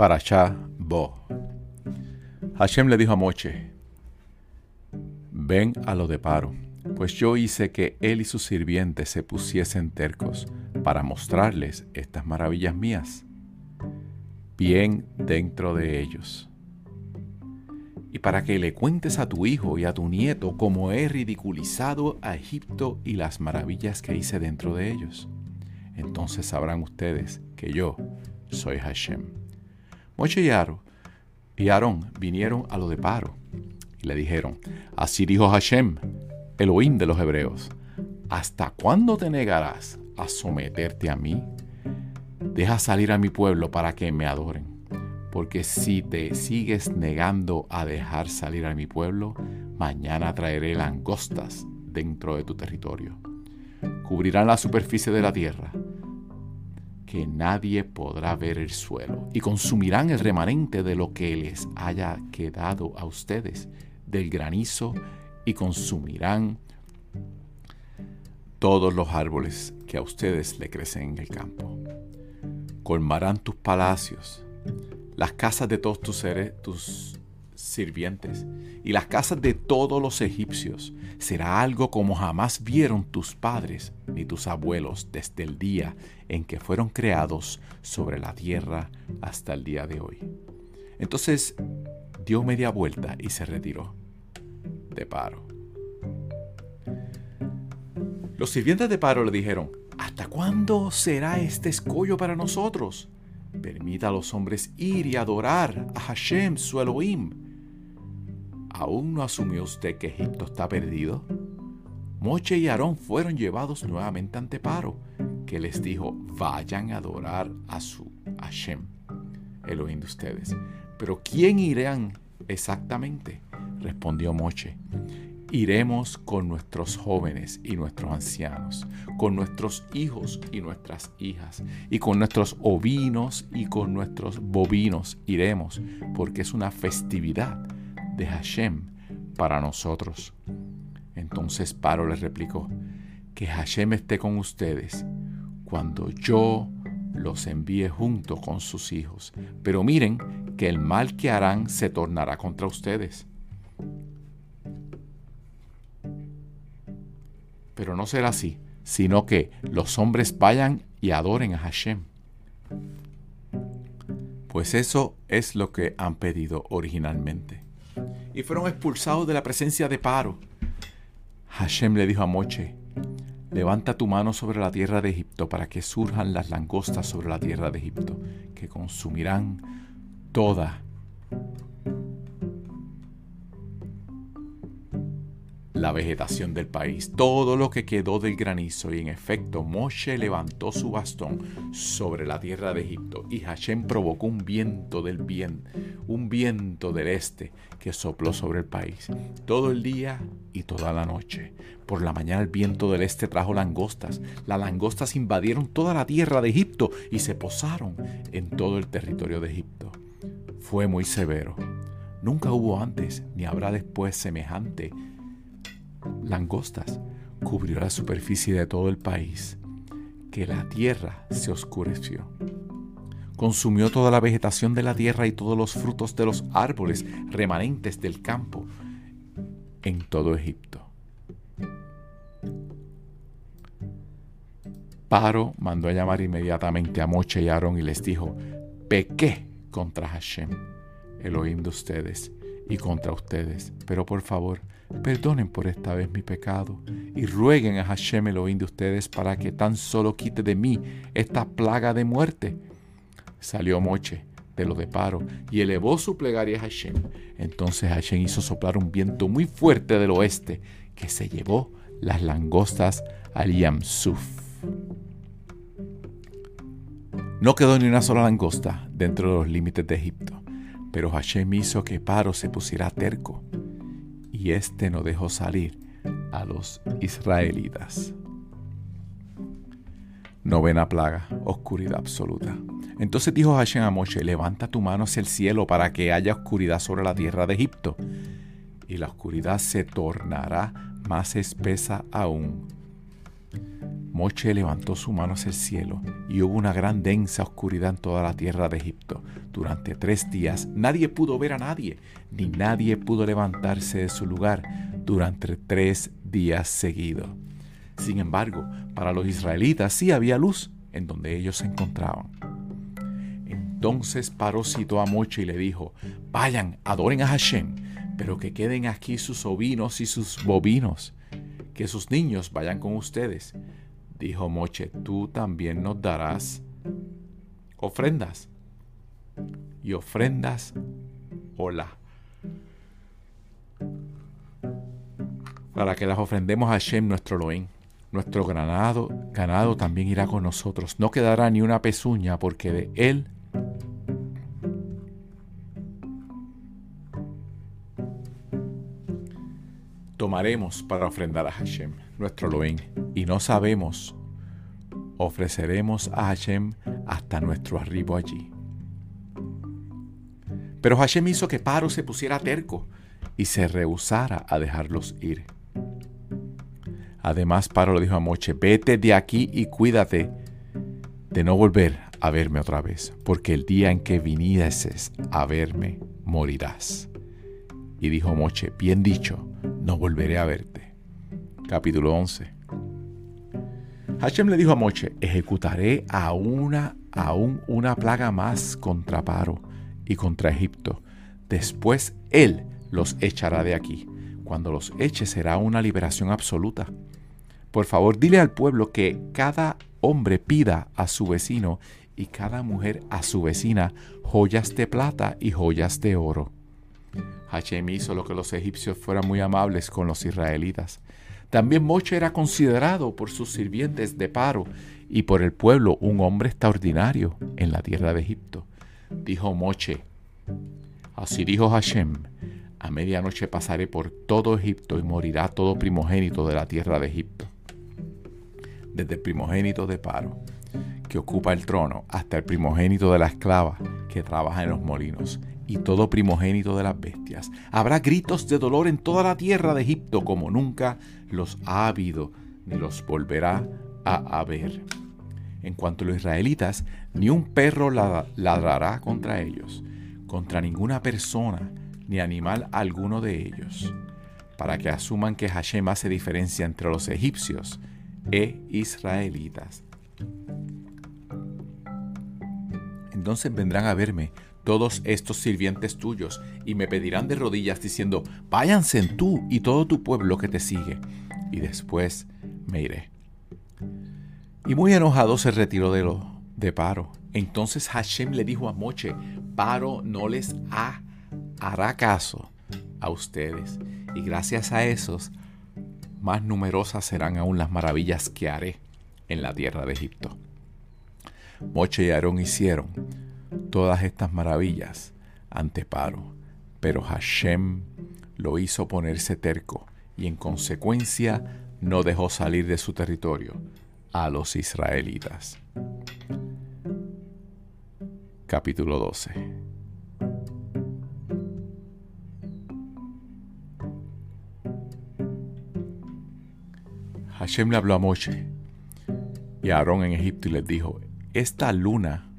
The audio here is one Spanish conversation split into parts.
para allá Bo. Hashem le dijo a Moche, ven a lo de paro, pues yo hice que él y sus sirvientes se pusiesen tercos para mostrarles estas maravillas mías, bien dentro de ellos. Y para que le cuentes a tu hijo y a tu nieto cómo he ridiculizado a Egipto y las maravillas que hice dentro de ellos. Entonces sabrán ustedes que yo soy Hashem. Moche y y Aarón vinieron a lo de paro y le dijeron, así dijo Hashem, Elohim de los hebreos, ¿hasta cuándo te negarás a someterte a mí? Deja salir a mi pueblo para que me adoren, porque si te sigues negando a dejar salir a mi pueblo, mañana traeré langostas dentro de tu territorio. Cubrirán la superficie de la tierra que nadie podrá ver el suelo, y consumirán el remanente de lo que les haya quedado a ustedes del granizo, y consumirán todos los árboles que a ustedes le crecen en el campo. Colmarán tus palacios, las casas de todos tus seres, tus sirvientes y las casas de todos los egipcios. Será algo como jamás vieron tus padres ni tus abuelos desde el día en que fueron creados sobre la tierra hasta el día de hoy. Entonces dio media vuelta y se retiró de paro. Los sirvientes de paro le dijeron, ¿hasta cuándo será este escollo para nosotros? Permita a los hombres ir y adorar a Hashem, su Elohim ¿Aún no asumió usted que Egipto está perdido? Moche y Aarón fueron llevados nuevamente ante Paro, que les dijo, vayan a adorar a su Hashem, Elohim de ustedes. Pero ¿quién irán exactamente? Respondió Moche. Iremos con nuestros jóvenes y nuestros ancianos, con nuestros hijos y nuestras hijas, y con nuestros ovinos y con nuestros bovinos iremos, porque es una festividad de Hashem para nosotros. Entonces Paro le replicó, que Hashem esté con ustedes cuando yo los envíe junto con sus hijos. Pero miren que el mal que harán se tornará contra ustedes. Pero no será así, sino que los hombres vayan y adoren a Hashem. Pues eso es lo que han pedido originalmente y fueron expulsados de la presencia de Paro. Hashem le dijo a Moche, levanta tu mano sobre la tierra de Egipto para que surjan las langostas sobre la tierra de Egipto, que consumirán toda la vegetación del país, todo lo que quedó del granizo, y en efecto Moshe levantó su bastón sobre la tierra de Egipto, y Hashem provocó un viento del bien, un viento del este, que sopló sobre el país, todo el día y toda la noche. Por la mañana el viento del este trajo langostas, las langostas invadieron toda la tierra de Egipto y se posaron en todo el territorio de Egipto. Fue muy severo. Nunca hubo antes ni habrá después semejante langostas cubrió la superficie de todo el país, que la tierra se oscureció. Consumió toda la vegetación de la tierra y todos los frutos de los árboles remanentes del campo en todo Egipto. Paro mandó a llamar inmediatamente a Moche y Aarón y les dijo, pequé contra Hashem, Elohim de ustedes, y contra ustedes, pero por favor, Perdonen por esta vez mi pecado y rueguen a Hashem Elohim de ustedes para que tan solo quite de mí esta plaga de muerte. Salió Moche de lo de paro y elevó su plegaria a Hashem. Entonces Hashem hizo soplar un viento muy fuerte del oeste que se llevó las langostas al Yamsuf. No quedó ni una sola langosta dentro de los límites de Egipto, pero Hashem hizo que Paro se pusiera terco y éste no dejó salir a los israelitas. Novena plaga, oscuridad absoluta. Entonces dijo Hashem a Moshe, levanta tu mano hacia el cielo para que haya oscuridad sobre la tierra de Egipto. Y la oscuridad se tornará más espesa aún. Moche levantó su mano hacia el cielo y hubo una gran densa oscuridad en toda la tierra de Egipto. Durante tres días nadie pudo ver a nadie, ni nadie pudo levantarse de su lugar durante tres días seguidos. Sin embargo, para los israelitas sí había luz en donde ellos se encontraban. Entonces paró citó a Moche y le dijo, vayan, adoren a Hashem, pero que queden aquí sus ovinos y sus bovinos, que sus niños vayan con ustedes. Dijo Moche, tú también nos darás ofrendas. Y ofrendas, hola. Para que las ofrendemos a Hashem nuestro Elohim. Nuestro ganado, ganado también irá con nosotros. No quedará ni una pezuña porque de él tomaremos para ofrendar a Hashem, nuestro Elohim, y no sabemos, ofreceremos a Hashem hasta nuestro arribo allí. Pero Hashem hizo que Paro se pusiera terco y se rehusara a dejarlos ir. Además, Paro le dijo a Moche, vete de aquí y cuídate de no volver a verme otra vez, porque el día en que vinieses a verme, morirás. Y dijo Moche, bien dicho, no volveré a verte. Capítulo 11. Hashem le dijo a Moche, ejecutaré a una, aún una plaga más contra Paro y contra Egipto. Después él los echará de aquí. Cuando los eche será una liberación absoluta. Por favor, dile al pueblo que cada hombre pida a su vecino y cada mujer a su vecina joyas de plata y joyas de oro. Hashem hizo lo que los egipcios fueran muy amables con los israelitas. También Moche era considerado por sus sirvientes de paro y por el pueblo un hombre extraordinario en la tierra de Egipto. Dijo Moche, así dijo Hashem, a medianoche pasaré por todo Egipto y morirá todo primogénito de la tierra de Egipto desde el primogénito de Paro, que ocupa el trono, hasta el primogénito de la esclava, que trabaja en los molinos, y todo primogénito de las bestias. Habrá gritos de dolor en toda la tierra de Egipto como nunca los ha habido, ni los volverá a haber. En cuanto a los israelitas, ni un perro ladrará contra ellos, contra ninguna persona, ni animal alguno de ellos, para que asuman que Hashem hace diferencia entre los egipcios e israelitas. Entonces vendrán a verme todos estos sirvientes tuyos y me pedirán de rodillas diciendo, váyanse en tú y todo tu pueblo que te sigue, y después me iré. Y muy enojado se retiró de lo de Paro. Entonces Hashem le dijo a Moche, Paro no les hará caso a ustedes, y gracias a esos más numerosas serán aún las maravillas que haré en la tierra de Egipto. Moche y Aarón hicieron todas estas maravillas ante Paro, pero Hashem lo hizo ponerse terco y en consecuencia no dejó salir de su territorio a los israelitas. Capítulo 12 Hashem le habló a Moshe y a Aarón en Egipto y les dijo, esta luna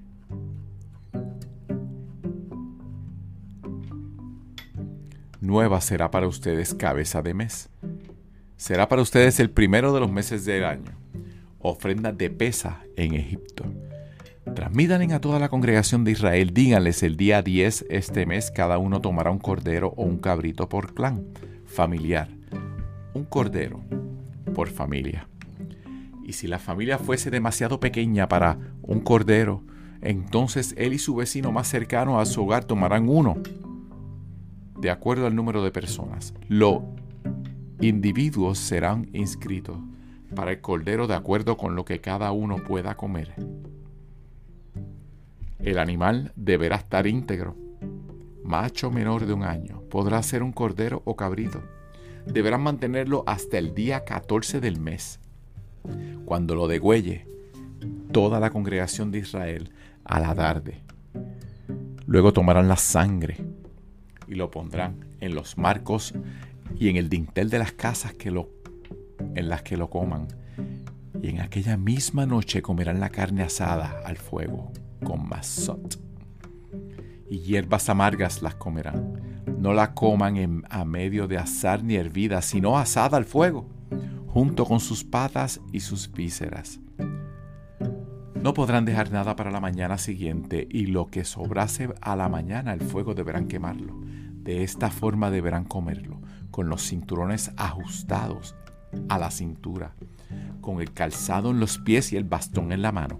nueva será para ustedes cabeza de mes. Será para ustedes el primero de los meses del año. Ofrenda de pesa en Egipto. Transmítanle a toda la congregación de Israel, díganles el día 10 este mes cada uno tomará un cordero o un cabrito por clan familiar. Un cordero por familia. Y si la familia fuese demasiado pequeña para un cordero, entonces él y su vecino más cercano a su hogar tomarán uno, de acuerdo al número de personas. Los individuos serán inscritos para el cordero de acuerdo con lo que cada uno pueda comer. El animal deberá estar íntegro. Macho menor de un año podrá ser un cordero o cabrito deberán mantenerlo hasta el día 14 del mes. Cuando lo degüelle toda la congregación de Israel a la tarde. Luego tomarán la sangre y lo pondrán en los marcos y en el dintel de las casas que lo, en las que lo coman. y en aquella misma noche comerán la carne asada al fuego con mazot. Y hierbas amargas las comerán. No la coman a medio de asar ni hervida, sino asada al fuego, junto con sus patas y sus vísceras. No podrán dejar nada para la mañana siguiente, y lo que sobrase a la mañana el fuego deberán quemarlo. De esta forma deberán comerlo, con los cinturones ajustados a la cintura, con el calzado en los pies y el bastón en la mano.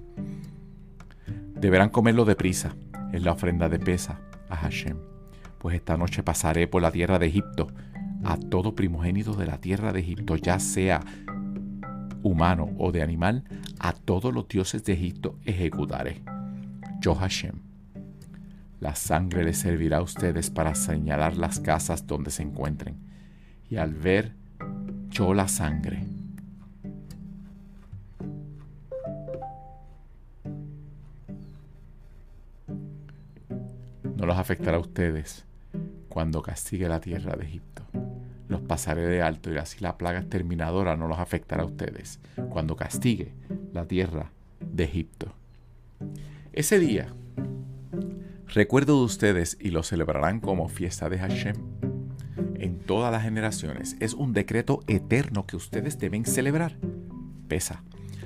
Deberán comerlo deprisa, es la ofrenda de pesa a Hashem, pues esta noche pasaré por la tierra de Egipto. A todo primogénito de la tierra de Egipto, ya sea humano o de animal, a todos los dioses de Egipto ejecutaré. Yo Hashem. La sangre les servirá a ustedes para señalar las casas donde se encuentren. Y al ver yo la sangre, no los afectará a ustedes cuando castigue la tierra de Egipto. Los pasaré de alto y así la plaga exterminadora no los afectará a ustedes cuando castigue la tierra de Egipto. Ese día, recuerdo de ustedes y lo celebrarán como fiesta de Hashem en todas las generaciones. Es un decreto eterno que ustedes deben celebrar. Pesa.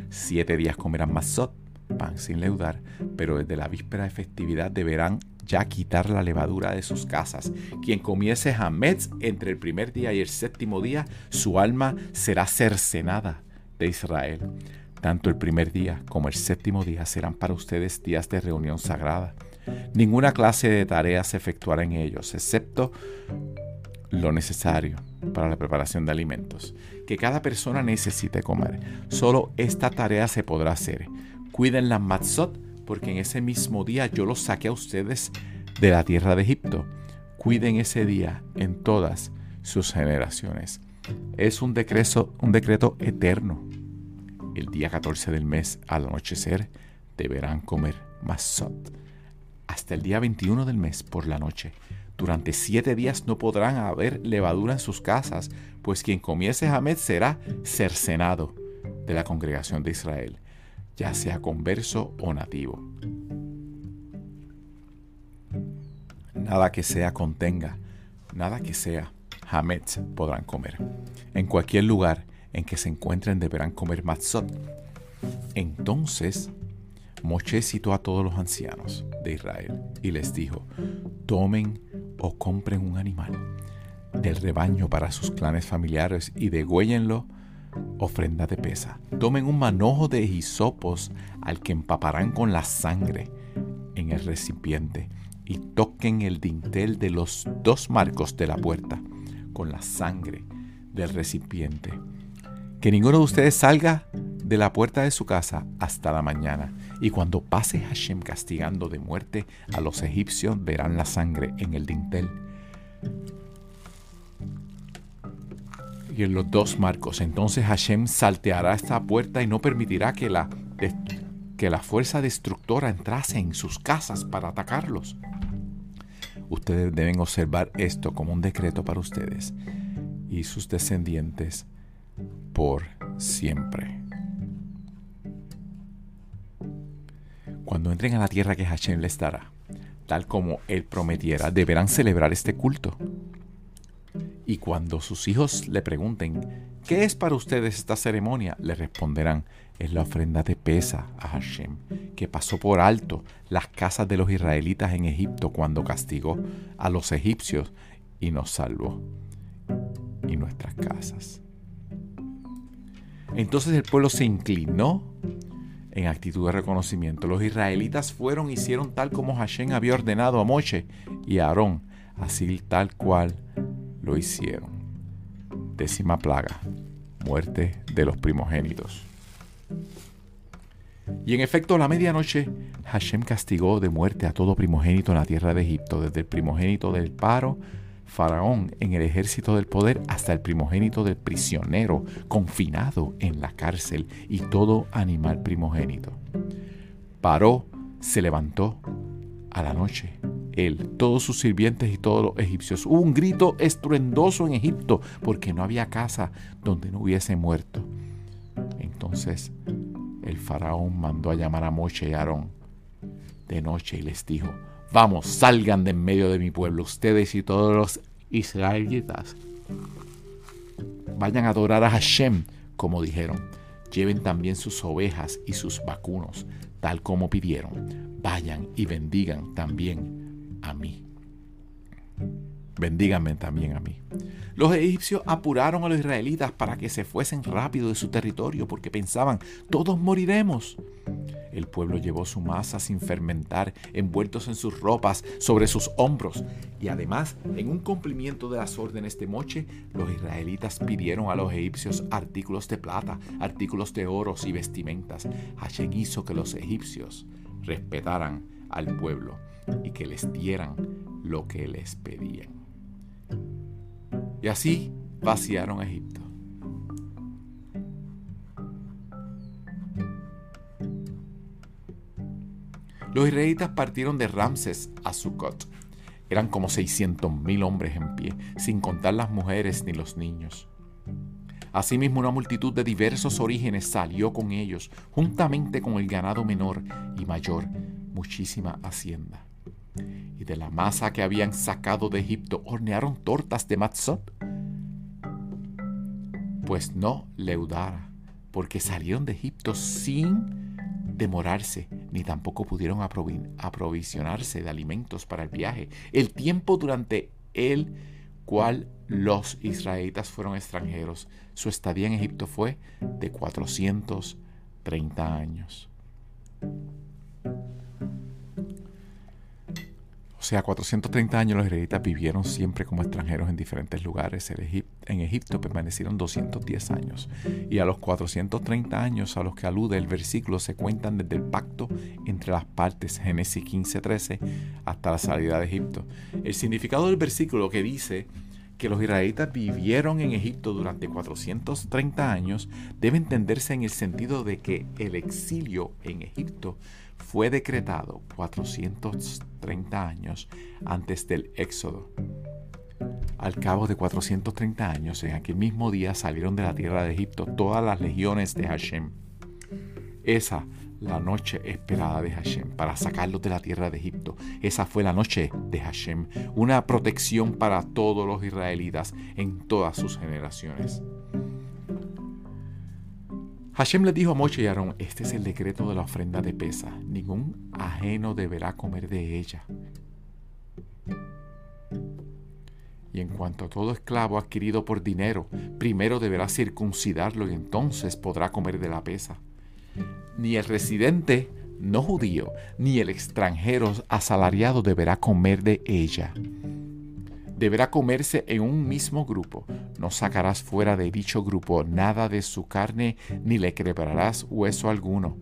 Siete días comerán mazot, pan sin leudar, pero desde la víspera de festividad deberán ya quitar la levadura de sus casas. Quien comiese Hametz entre el primer día y el séptimo día, su alma será cercenada de Israel. Tanto el primer día como el séptimo día serán para ustedes días de reunión sagrada. Ninguna clase de tarea se efectuará en ellos, excepto lo necesario para la preparación de alimentos que cada persona necesite comer. Solo esta tarea se podrá hacer. Cuiden la matzot porque en ese mismo día yo los saqué a ustedes de la tierra de Egipto. Cuiden ese día en todas sus generaciones. Es un decreto, un decreto eterno. El día 14 del mes al anochecer deberán comer mazot. Hasta el día 21 del mes por la noche. Durante siete días no podrán haber levadura en sus casas, pues quien comiese Hamed será cercenado de la congregación de Israel ya sea converso o nativo. Nada que sea contenga, nada que sea hametz podrán comer. En cualquier lugar en que se encuentren deberán comer matzot. Entonces Moche citó a todos los ancianos de Israel y les dijo, tomen o compren un animal del rebaño para sus clanes familiares y degüéllenlo ofrenda de pesa. Tomen un manojo de hisopos al que empaparán con la sangre en el recipiente y toquen el dintel de los dos marcos de la puerta con la sangre del recipiente. Que ninguno de ustedes salga de la puerta de su casa hasta la mañana. Y cuando pase Hashem castigando de muerte a los egipcios, verán la sangre en el dintel y en los dos marcos. Entonces Hashem salteará esta puerta y no permitirá que la, que la fuerza destructora entrase en sus casas para atacarlos. Ustedes deben observar esto como un decreto para ustedes y sus descendientes por siempre. Cuando entren a la tierra que Hashem les dará, tal como Él prometiera, deberán celebrar este culto. Y cuando sus hijos le pregunten, ¿qué es para ustedes esta ceremonia? Le responderán, es la ofrenda de pesa a Hashem, que pasó por alto las casas de los israelitas en Egipto cuando castigó a los egipcios y nos salvó. Y nuestras casas. Entonces el pueblo se inclinó en actitud de reconocimiento. Los israelitas fueron hicieron tal como Hashem había ordenado a Moche y a Aarón, así tal cual lo hicieron. Décima plaga, muerte de los primogénitos. Y en efecto, a la medianoche, Hashem castigó de muerte a todo primogénito en la tierra de Egipto, desde el primogénito del paro, faraón en el ejército del poder, hasta el primogénito del prisionero, confinado en la cárcel, y todo animal primogénito. Paró, se levantó a la noche él, todos sus sirvientes y todos los egipcios. Hubo un grito estruendoso en Egipto porque no había casa donde no hubiese muerto. Entonces el faraón mandó a llamar a Moche y Aarón de noche y les dijo, vamos, salgan de en medio de mi pueblo, ustedes y todos los israelitas. Vayan a adorar a Hashem, como dijeron. Lleven también sus ovejas y sus vacunos, tal como pidieron. Vayan y bendigan también a mí. Bendíganme también a mí. Los egipcios apuraron a los israelitas para que se fuesen rápido de su territorio porque pensaban, todos moriremos. El pueblo llevó su masa sin fermentar, envueltos en sus ropas, sobre sus hombros. Y además, en un cumplimiento de las órdenes de Moche, los israelitas pidieron a los egipcios artículos de plata, artículos de oros y vestimentas. Hashem hizo que los egipcios respetaran al pueblo y que les dieran lo que les pedían. Y así vaciaron Egipto. Los israelitas partieron de Ramses a Sucot. Eran como 600.000 hombres en pie, sin contar las mujeres ni los niños. Asimismo, una multitud de diversos orígenes salió con ellos, juntamente con el ganado menor y mayor, muchísima hacienda. Y de la masa que habían sacado de Egipto hornearon tortas de matzot. Pues no leudara, porque salieron de Egipto sin demorarse, ni tampoco pudieron aprovisionarse de alimentos para el viaje. El tiempo durante el cual los israelitas fueron extranjeros, su estadía en Egipto fue de 430 años. Sea, 430 años los israelitas vivieron siempre como extranjeros en diferentes lugares. En Egipto permanecieron 210 años. Y a los 430 años a los que alude el versículo se cuentan desde el pacto entre las partes, Génesis 15:13, hasta la salida de Egipto. El significado del versículo que dice que los israelitas vivieron en Egipto durante 430 años debe entenderse en el sentido de que el exilio en Egipto fue decretado 430 años antes del Éxodo. Al cabo de 430 años, en aquel mismo día salieron de la tierra de Egipto todas las legiones de Hashem. Esa la noche esperada de Hashem para sacarlos de la tierra de Egipto. Esa fue la noche de Hashem, una protección para todos los israelitas en todas sus generaciones. Hashem le dijo a Moche y Aarón, este es el decreto de la ofrenda de pesa, ningún ajeno deberá comer de ella. Y en cuanto a todo esclavo adquirido por dinero, primero deberá circuncidarlo y entonces podrá comer de la pesa. Ni el residente no judío, ni el extranjero asalariado deberá comer de ella deberá comerse en un mismo grupo. No sacarás fuera de dicho grupo nada de su carne, ni le quebrarás hueso alguno.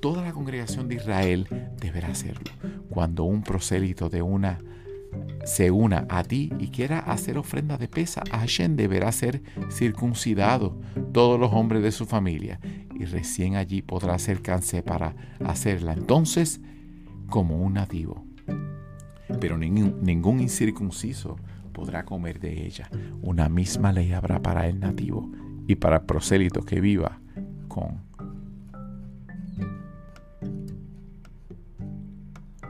Toda la congregación de Israel deberá hacerlo. Cuando un prosélito de una se una a ti y quiera hacer ofrenda de pesa, Hashem deberá ser circuncidado todos los hombres de su familia y recién allí podrá acercarse para hacerla entonces como un nativo pero ningún, incircunciso podrá comer de ella. Una misma ley habrá para el nativo y para el prosélito que viva con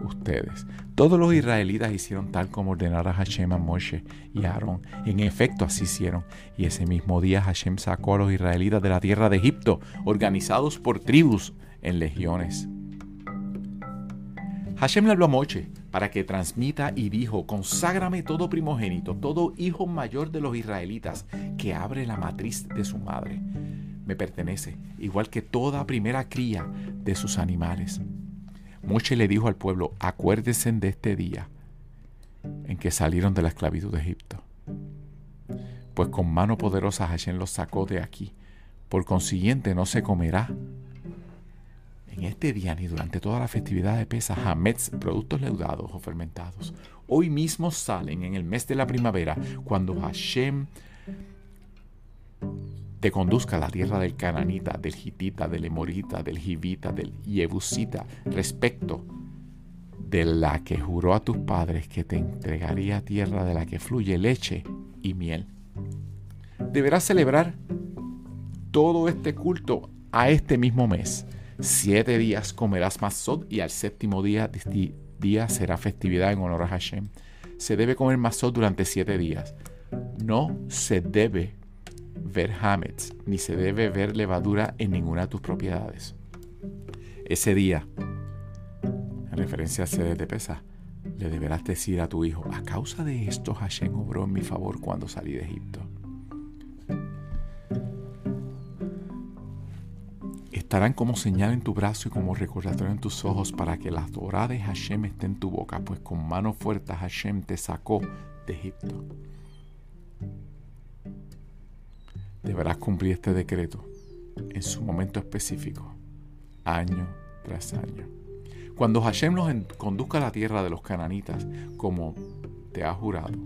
ustedes. Todos los israelitas hicieron tal como ordenara Hashem a Moshe y a Aarón. En efecto, así hicieron. Y ese mismo día Hashem sacó a los israelitas de la tierra de Egipto, organizados por tribus en legiones. Hashem le habló a Moche para que transmita y dijo, conságrame todo primogénito, todo hijo mayor de los israelitas que abre la matriz de su madre. Me pertenece, igual que toda primera cría de sus animales. Moche le dijo al pueblo, acuérdense de este día en que salieron de la esclavitud de Egipto. Pues con mano poderosa Hashem los sacó de aquí. Por consiguiente no se comerá en este día ni durante toda la festividad de Pesach, Hametz, productos leudados o fermentados, hoy mismo salen en el mes de la primavera, cuando Hashem te conduzca a la tierra del cananita, del hitita, del emorita, del jivita, del yebusita, respecto de la que juró a tus padres que te entregaría tierra de la que fluye leche y miel. Deberás celebrar todo este culto a este mismo mes. Siete días comerás mazot y al séptimo día, día será festividad en honor a Hashem. Se debe comer mazot durante siete días. No se debe ver hametz, ni se debe ver levadura en ninguna de tus propiedades. Ese día, en referencia al sede de pesa, le deberás decir a tu hijo, a causa de esto Hashem obró en mi favor cuando salí de Egipto. Estarán como señal en tu brazo y como recordatorio en tus ojos para que la Torah de Hashem esté en tu boca, pues con mano fuerte Hashem te sacó de Egipto. Deberás cumplir este decreto en su momento específico, año tras año. Cuando Hashem los conduzca a la tierra de los cananitas, como te ha jurado,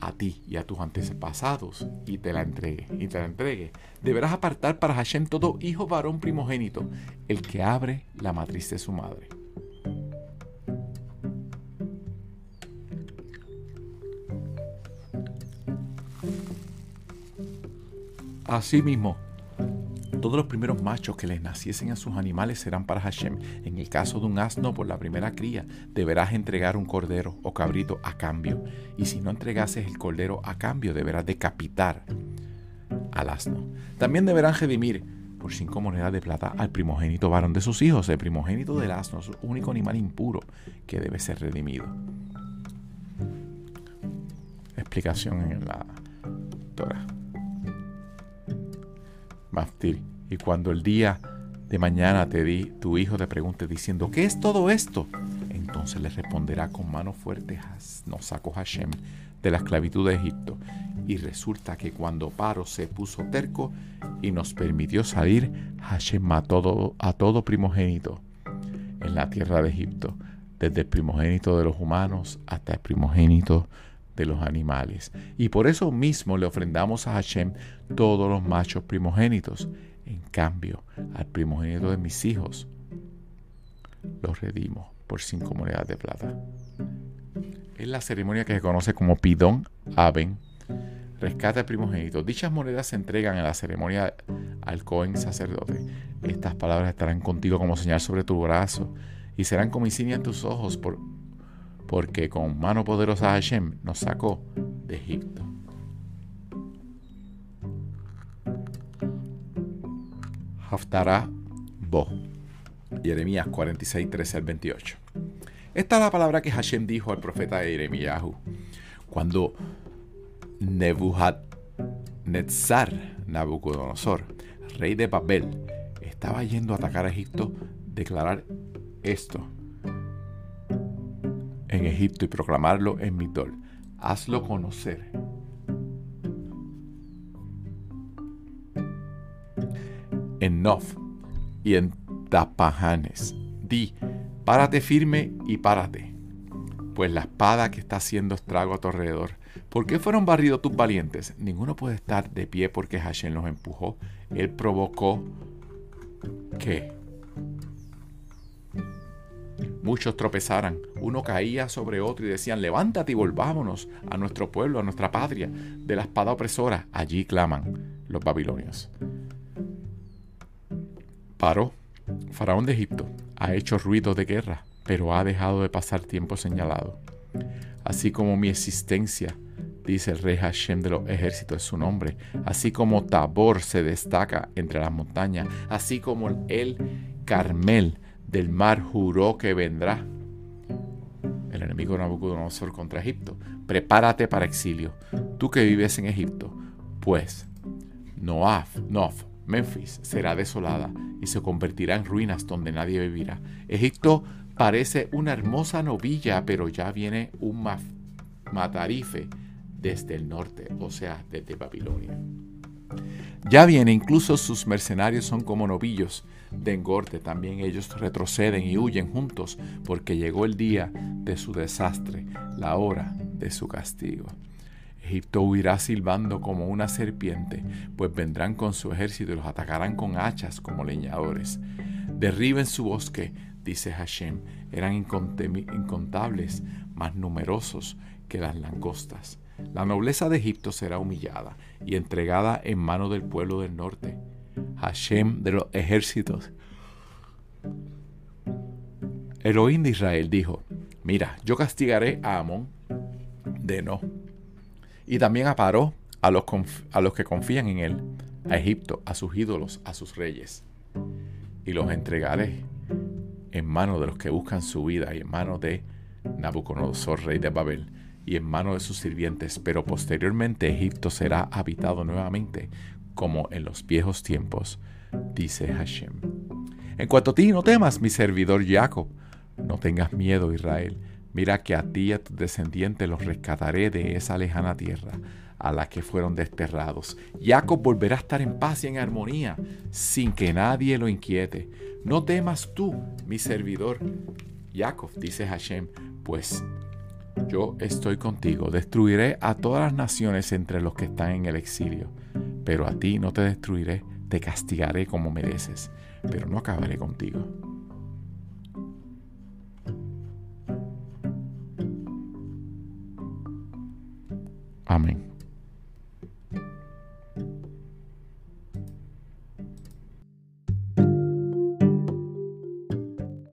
a ti y a tus antepasados, y te la entregue, y te la entregue, deberás apartar para Hashem todo hijo varón primogénito, el que abre la matriz de su madre. Asimismo, todos los primeros machos que les naciesen a sus animales serán para Hashem. En el caso de un asno por la primera cría, deberás entregar un cordero o cabrito a cambio. Y si no entregases el cordero a cambio, deberás decapitar al asno. También deberán redimir por cinco monedas de plata al primogénito varón de sus hijos. El primogénito del asno el único animal impuro que debe ser redimido. Explicación en la Torah. Y cuando el día de mañana te di, tu hijo te pregunte diciendo, ¿qué es todo esto? Entonces le responderá con mano fuerte, nos sacó Hashem de la esclavitud de Egipto. Y resulta que cuando Paro se puso terco y nos permitió salir, Hashem mató a todo primogénito en la tierra de Egipto, desde el primogénito de los humanos hasta el primogénito de los animales. Y por eso mismo le ofrendamos a Hashem todos los machos primogénitos en cambio, al primogénito de mis hijos lo redimo por cinco monedas de plata. Es la ceremonia que se conoce como Pidón Aben, rescate al primogénito. Dichas monedas se entregan en la ceremonia al Cohen sacerdote. Estas palabras estarán contigo como señal sobre tu brazo y serán como insignia en tus ojos, por, porque con mano poderosa Hashem nos sacó de Egipto. Haftarah Bo. Jeremías 46, 13 al 28. Esta es la palabra que Hashem dijo al profeta Jeremías cuando Nebuchadnezzar, Nabucodonosor, rey de Babel, estaba yendo a atacar a Egipto, declarar esto en Egipto y proclamarlo en Midol. Hazlo conocer en Nof y en Tapajanes. Di, párate firme y párate, pues la espada que está haciendo estrago a tu alrededor. ¿Por qué fueron barridos tus valientes? Ninguno puede estar de pie porque Hashem los empujó. Él provocó que muchos tropezaran. Uno caía sobre otro y decían, levántate y volvámonos a nuestro pueblo, a nuestra patria, de la espada opresora. Allí claman los babilonios. Paró. Faraón de Egipto ha hecho ruido de guerra, pero ha dejado de pasar tiempo señalado. Así como mi existencia, dice el rey Hashem de los ejércitos es su nombre, así como Tabor se destaca entre las montañas, así como el Carmel del mar juró que vendrá. El enemigo Nabucodonosor contra Egipto. Prepárate para exilio, tú que vives en Egipto, pues Noaf, Nof, Memphis será desolada y se convertirá en ruinas donde nadie vivirá. Egipto parece una hermosa novilla, pero ya viene un matarife desde el norte, o sea, desde Babilonia. Ya viene, incluso sus mercenarios son como novillos de engorde, también ellos retroceden y huyen juntos, porque llegó el día de su desastre, la hora de su castigo. Egipto huirá silbando como una serpiente, pues vendrán con su ejército y los atacarán con hachas como leñadores. Derriben su bosque, dice Hashem, eran incontables, más numerosos que las langostas. La nobleza de Egipto será humillada y entregada en mano del pueblo del norte. Hashem de los ejércitos. Elohim de Israel dijo, mira, yo castigaré a Amón de no. Y también a Paró, a los, a los que confían en él, a Egipto, a sus ídolos, a sus reyes. Y los entregaré en manos de los que buscan su vida y en manos de Nabucodonosor, rey de Babel, y en manos de sus sirvientes, pero posteriormente Egipto será habitado nuevamente, como en los viejos tiempos, dice Hashem. En cuanto a ti, no temas, mi servidor Jacob, no tengas miedo, Israel. Mira que a ti y a tus descendientes los rescataré de esa lejana tierra a la que fueron desterrados. Jacob volverá a estar en paz y en armonía, sin que nadie lo inquiete. No temas tú, mi servidor. Jacob, dice Hashem, pues yo estoy contigo. Destruiré a todas las naciones entre los que están en el exilio. Pero a ti no te destruiré, te castigaré como mereces, pero no acabaré contigo. Amén.